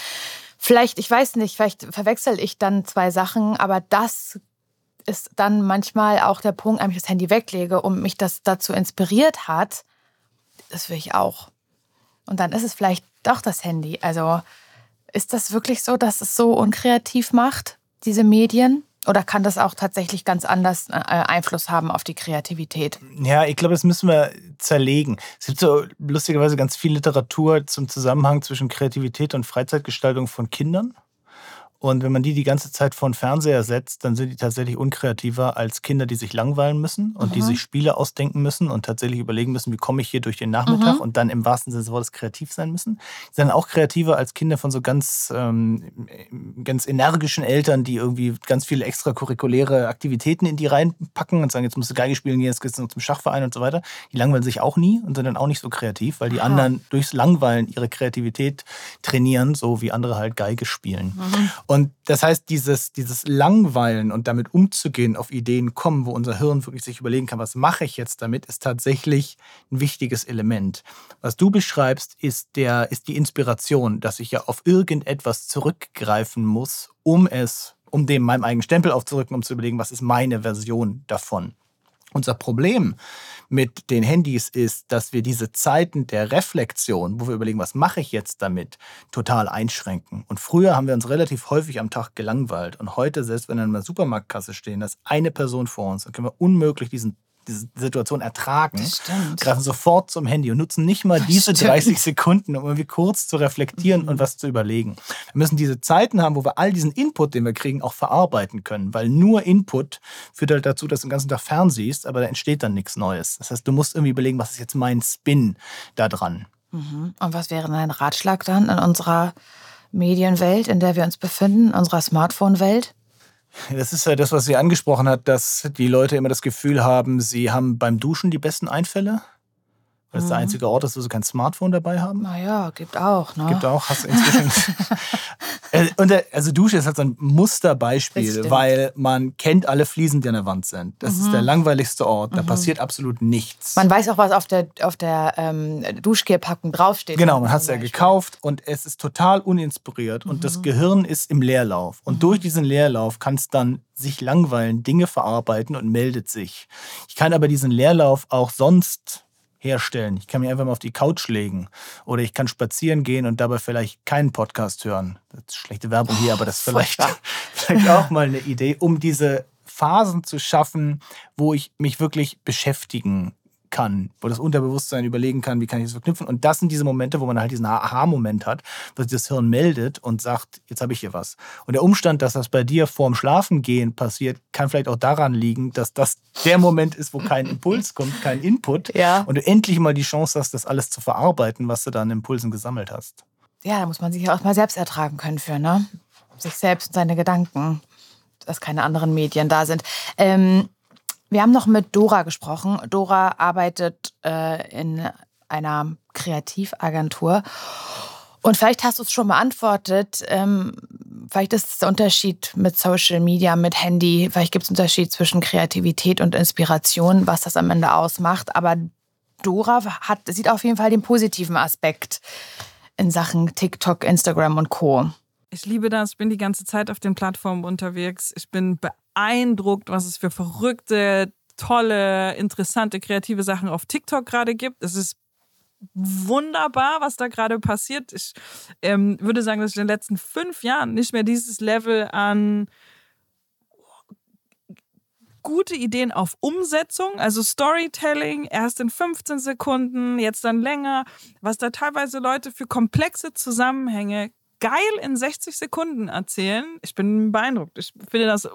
Vielleicht, ich weiß nicht, vielleicht verwechsel ich dann zwei Sachen, aber das ist dann manchmal auch der Punkt, an ich das Handy weglege und mich das dazu inspiriert hat. Das will ich auch. Und dann ist es vielleicht doch das Handy. Also ist das wirklich so, dass es so unkreativ macht, diese Medien? Oder kann das auch tatsächlich ganz anders äh, Einfluss haben auf die Kreativität? Ja, ich glaube, das müssen wir zerlegen. Es gibt so lustigerweise ganz viel Literatur zum Zusammenhang zwischen Kreativität und Freizeitgestaltung von Kindern. Und wenn man die die ganze Zeit vor den Fernseher setzt, dann sind die tatsächlich unkreativer als Kinder, die sich langweilen müssen und mhm. die sich Spiele ausdenken müssen und tatsächlich überlegen müssen, wie komme ich hier durch den Nachmittag mhm. und dann im wahrsten Sinne des Wortes kreativ sein müssen. Die sind auch kreativer als Kinder von so ganz, ähm, ganz energischen Eltern, die irgendwie ganz viele extracurriculäre Aktivitäten in die reinpacken und sagen, jetzt musst du Geige spielen gehen, jetzt gehst du zum Schachverein und so weiter. Die langweilen sich auch nie und sind dann auch nicht so kreativ, weil die Aha. anderen durchs Langweilen ihre Kreativität trainieren, so wie andere halt Geige spielen. Mhm. Und das heißt, dieses, dieses Langweilen und damit umzugehen, auf Ideen kommen, wo unser Hirn wirklich sich überlegen kann, was mache ich jetzt damit, ist tatsächlich ein wichtiges Element. Was du beschreibst, ist, der, ist die Inspiration, dass ich ja auf irgendetwas zurückgreifen muss, um es, um dem meinem eigenen Stempel aufzurücken, um zu überlegen, was ist meine Version davon. Unser Problem mit den Handys ist, dass wir diese Zeiten der Reflexion, wo wir überlegen, was mache ich jetzt damit, total einschränken. Und früher haben wir uns relativ häufig am Tag gelangweilt. Und heute, selbst wenn wir in einer Supermarktkasse stehen, da ist eine Person vor uns, dann können wir unmöglich diesen diese Situation ertragen, greifen sofort zum Handy und nutzen nicht mal diese 30 Sekunden, um irgendwie kurz zu reflektieren mhm. und was zu überlegen. Wir müssen diese Zeiten haben, wo wir all diesen Input, den wir kriegen, auch verarbeiten können, weil nur Input führt halt dazu, dass du den ganzen Tag fernsiehst, aber da entsteht dann nichts Neues. Das heißt, du musst irgendwie überlegen, was ist jetzt mein Spin da dran. Mhm. Und was wäre dein Ratschlag dann in unserer Medienwelt, in der wir uns befinden, unserer Smartphone-Welt? Das ist ja das, was sie angesprochen hat, dass die Leute immer das Gefühl haben, sie haben beim Duschen die besten Einfälle. Es mhm. der einzige Ort ist, wo sie kein Smartphone dabei haben. Naja, gibt auch. Ne? Gibt auch. Hast du inzwischen. Äh, und der, also Dusche ist halt so ein Musterbeispiel, weil man kennt alle Fliesen, die an der Wand sind. Das mhm. ist der langweiligste Ort. Da mhm. passiert absolut nichts. Man weiß auch, was auf der, auf der ähm, Duschgelpackung draufsteht. Genau, man hat es ja gekauft und es ist total uninspiriert und das mhm. Gehirn ist im Leerlauf. Und mhm. durch diesen Leerlauf kann es dann sich langweilen, Dinge verarbeiten und meldet sich. Ich kann aber diesen Leerlauf auch sonst herstellen. Ich kann mich einfach mal auf die Couch legen oder ich kann spazieren gehen und dabei vielleicht keinen Podcast hören. Das ist schlechte Werbung hier, aber das ist vielleicht, vielleicht auch mal eine Idee, um diese Phasen zu schaffen, wo ich mich wirklich beschäftigen kann, wo das Unterbewusstsein überlegen kann, wie kann ich das verknüpfen. Und das sind diese Momente, wo man halt diesen Aha-Moment hat, dass das Hirn meldet und sagt, jetzt habe ich hier was. Und der Umstand, dass das bei dir vorm Schlafengehen passiert, kann vielleicht auch daran liegen, dass das der Moment ist, wo kein Impuls kommt, kein Input. Ja. Und du endlich mal die Chance hast, das alles zu verarbeiten, was du da an Impulsen gesammelt hast. Ja, da muss man sich ja auch mal selbst ertragen können für, ne? Sich selbst und seine Gedanken, dass keine anderen Medien da sind. Ähm, wir haben noch mit Dora gesprochen. Dora arbeitet äh, in einer Kreativagentur. Und vielleicht hast du es schon beantwortet. Ähm, vielleicht ist es der Unterschied mit Social Media, mit Handy. Vielleicht gibt es einen Unterschied zwischen Kreativität und Inspiration, was das am Ende ausmacht. Aber Dora hat, sieht auf jeden Fall den positiven Aspekt in Sachen TikTok, Instagram und Co. Ich liebe das. Bin die ganze Zeit auf den Plattformen unterwegs. Ich bin beeindruckt, was es für verrückte, tolle, interessante, kreative Sachen auf TikTok gerade gibt. Es ist wunderbar, was da gerade passiert. Ich ähm, würde sagen, dass ich in den letzten fünf Jahren nicht mehr dieses Level an gute Ideen auf Umsetzung, also Storytelling, erst in 15 Sekunden, jetzt dann länger, was da teilweise Leute für komplexe Zusammenhänge geil in 60 Sekunden erzählen. Ich bin beeindruckt. Ich finde das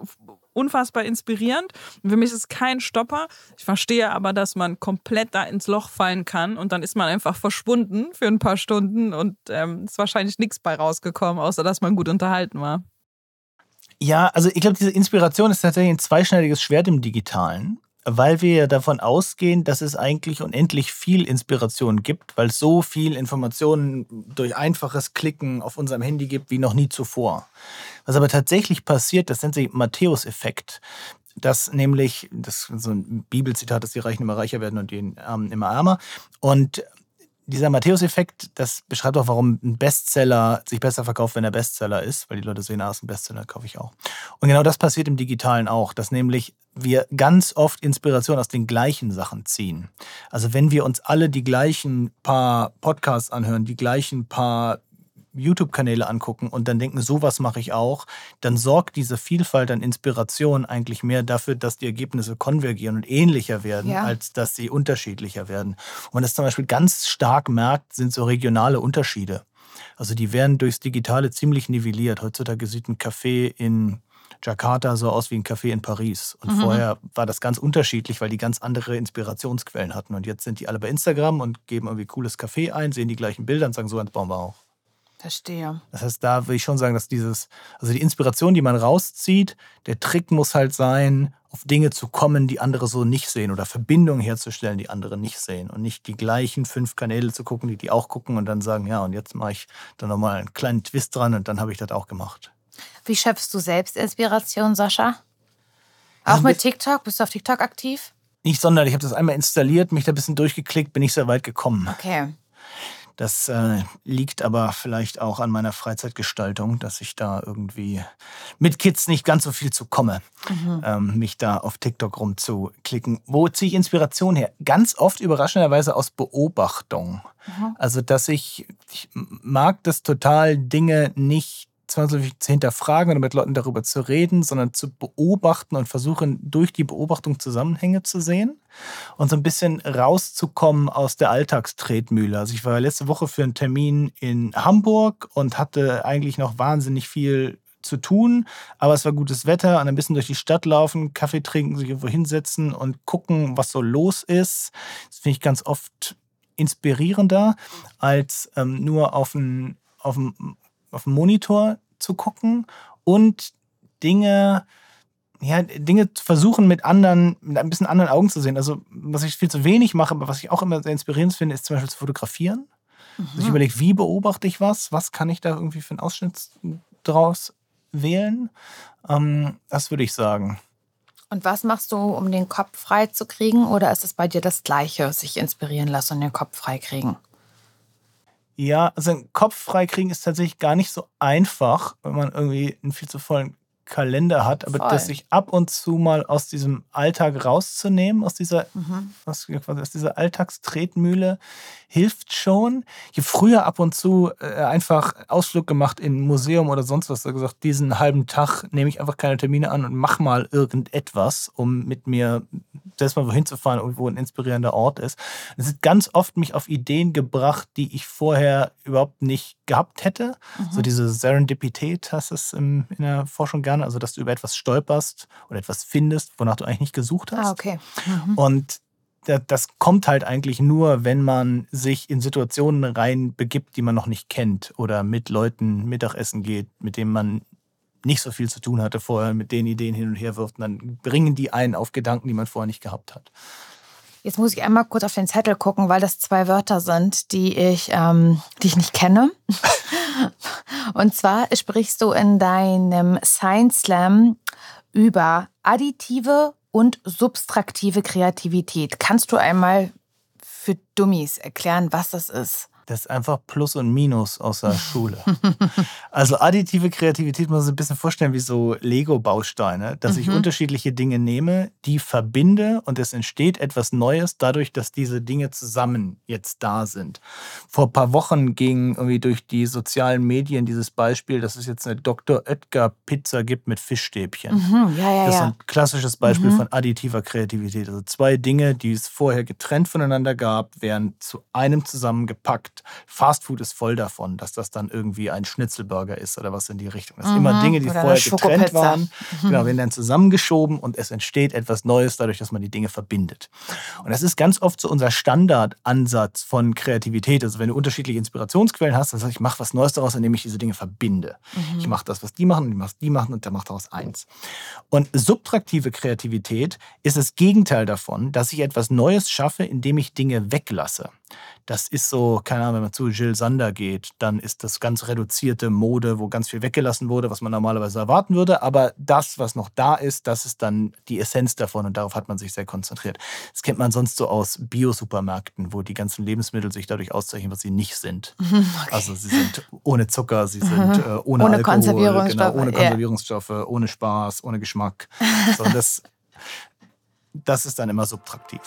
unfassbar inspirierend. für mich ist es kein Stopper. Ich verstehe aber, dass man komplett da ins Loch fallen kann und dann ist man einfach verschwunden für ein paar Stunden und ähm, ist wahrscheinlich nichts bei rausgekommen, außer dass man gut unterhalten war. Ja, also ich glaube, diese Inspiration ist tatsächlich ein zweischneidiges Schwert im Digitalen, weil wir davon ausgehen, dass es eigentlich unendlich viel Inspiration gibt, weil es so viel Informationen durch einfaches Klicken auf unserem Handy gibt wie noch nie zuvor. Was aber tatsächlich passiert, das nennt sich Matthäus-Effekt dass nämlich, das ist so ein Bibelzitat, dass die Reichen immer reicher werden und die Armen immer ärmer. Und dieser Matthäus-Effekt, das beschreibt auch, warum ein Bestseller sich besser verkauft, wenn er Bestseller ist, weil die Leute sehen, ah, ist ein Bestseller, kaufe ich auch. Und genau das passiert im Digitalen auch, dass nämlich wir ganz oft Inspiration aus den gleichen Sachen ziehen. Also wenn wir uns alle die gleichen paar Podcasts anhören, die gleichen paar YouTube-Kanäle angucken und dann denken, sowas mache ich auch, dann sorgt diese Vielfalt an Inspiration eigentlich mehr dafür, dass die Ergebnisse konvergieren und ähnlicher werden, ja. als dass sie unterschiedlicher werden. Und man das zum Beispiel ganz stark merkt, sind so regionale Unterschiede. Also die werden durchs Digitale ziemlich nivelliert. Heutzutage sieht ein Café in Jakarta so aus wie ein Café in Paris. Und mhm. vorher war das ganz unterschiedlich, weil die ganz andere Inspirationsquellen hatten. Und jetzt sind die alle bei Instagram und geben irgendwie cooles Café ein, sehen die gleichen Bilder und sagen, so eins bauen wir auch. Verstehe. Das heißt, da will ich schon sagen, dass dieses, also die Inspiration, die man rauszieht, der Trick muss halt sein, auf Dinge zu kommen, die andere so nicht sehen oder Verbindungen herzustellen, die andere nicht sehen und nicht die gleichen fünf Kanäle zu gucken, die die auch gucken und dann sagen, ja, und jetzt mache ich da nochmal einen kleinen Twist dran und dann habe ich das auch gemacht. Wie schöpfst du selbst Inspiration, Sascha? Auch also mit TikTok? Bist du auf TikTok aktiv? Nicht sonderlich. Ich habe das einmal installiert, mich da ein bisschen durchgeklickt, bin nicht sehr weit gekommen. Okay. Das äh, liegt aber vielleicht auch an meiner Freizeitgestaltung, dass ich da irgendwie mit Kids nicht ganz so viel zu komme, mhm. ähm, mich da auf TikTok rumzuklicken. Wo ziehe ich Inspiration her? Ganz oft überraschenderweise aus Beobachtung. Mhm. Also, dass ich, ich mag das total, Dinge nicht zwangsläufig zu hinterfragen oder mit Leuten darüber zu reden, sondern zu beobachten und versuchen, durch die Beobachtung Zusammenhänge zu sehen und so ein bisschen rauszukommen aus der Alltagstretmühle. Also ich war letzte Woche für einen Termin in Hamburg und hatte eigentlich noch wahnsinnig viel zu tun, aber es war gutes Wetter und ein bisschen durch die Stadt laufen, Kaffee trinken, sich irgendwo hinsetzen und gucken, was so los ist. Das finde ich ganz oft inspirierender, als ähm, nur auf auf auf dem Monitor zu gucken und Dinge, ja, Dinge versuchen mit anderen, mit ein bisschen anderen Augen zu sehen. Also, was ich viel zu wenig mache, aber was ich auch immer sehr inspirierend finde, ist zum Beispiel zu fotografieren. Mhm. Also ich überlege, wie beobachte ich was? Was kann ich da irgendwie für einen Ausschnitt draus wählen? Ähm, das würde ich sagen. Und was machst du, um den Kopf frei zu kriegen? Oder ist es bei dir das Gleiche, sich inspirieren lassen und den Kopf frei kriegen? Ja, also einen Kopf freikriegen ist tatsächlich gar nicht so einfach, wenn man irgendwie einen viel zu vollen Kalender hat, aber Voll. das sich ab und zu mal aus diesem Alltag rauszunehmen, aus dieser, mhm. aus, aus dieser Alltagstretmühle, hilft schon. Ich habe früher ab und zu äh, einfach Ausflug gemacht in ein Museum oder sonst was. Da gesagt, diesen halben Tag nehme ich einfach keine Termine an und mach mal irgendetwas, um mit mir selbst mal wohin zu fahren, wo ein inspirierender Ort ist. Es hat ganz oft mich auf Ideen gebracht, die ich vorher überhaupt nicht gehabt hätte. Mhm. So diese Serendipität hast du es in der Forschung gerne, also dass du über etwas stolperst oder etwas findest, wonach du eigentlich nicht gesucht hast. Ah, okay. Mhm. Und das kommt halt eigentlich nur, wenn man sich in Situationen rein begibt, die man noch nicht kennt oder mit Leuten Mittagessen geht, mit denen man nicht so viel zu tun hatte vorher, mit den Ideen hin und her wirft. Dann bringen die einen auf Gedanken, die man vorher nicht gehabt hat. Jetzt muss ich einmal kurz auf den Zettel gucken, weil das zwei Wörter sind, die ich, ähm, die ich nicht kenne. und zwar sprichst du in deinem Science Slam über additive und subtraktive Kreativität. Kannst du einmal für Dummies erklären, was das ist? Das ist einfach Plus und Minus aus der Schule. also additive Kreativität muss man sich ein bisschen vorstellen wie so Lego-Bausteine, dass ich Mhm. unterschiedliche Dinge nehme, die verbinde und es entsteht etwas Neues dadurch, dass diese Dinge zusammen jetzt da sind. Vor ein paar Wochen ging irgendwie durch die sozialen Medien dieses Beispiel, dass es jetzt eine Dr. Oetker Pizza gibt mit Fischstäbchen. Mhm, ja, ja, Das ist ein klassisches Beispiel Mhm. von additiver Kreativität. Also zwei Dinge, die es vorher getrennt voneinander gab, werden zu einem zusammengepackt. Fastfood ist voll davon, dass das dann irgendwie ein Schnitzelburger ist oder was in die Richtung. Das sind immer Mhm. Dinge, die Oder vorher getrennt waren. Genau, werden dann zusammengeschoben und es entsteht etwas Neues dadurch, dass man die Dinge verbindet. Und das ist ganz oft so unser Standardansatz von Kreativität. Also wenn du unterschiedliche Inspirationsquellen hast, dann sagst du, ich mache was Neues daraus, indem ich diese Dinge verbinde. Ich mache das, was die machen, und ich mache die machen und der macht daraus eins. Und subtraktive Kreativität ist das Gegenteil davon, dass ich etwas Neues schaffe, indem ich Dinge weglasse. Das ist so, keine Ahnung, wenn man zu Jill Sander geht, dann ist das ganz reduzierte Mode, wo ganz viel weggelassen wurde, was man normalerweise erwarten würde. Aber das, was noch da ist, das ist dann die Essenz davon und darauf hat man sich sehr konzentriert. Das kennt man sonst so aus Biosupermärkten, wo die ganzen Lebensmittel sich dadurch auszeichnen, was sie nicht sind. Also sie sind ohne Zucker, sie sind äh, ohne, Ohne Alkohol, Konservierungsstoffe, genau, ohne. Konservierungsstoffe, ohne Spaß, ohne Geschmack. So, das, das ist dann immer subtraktiv.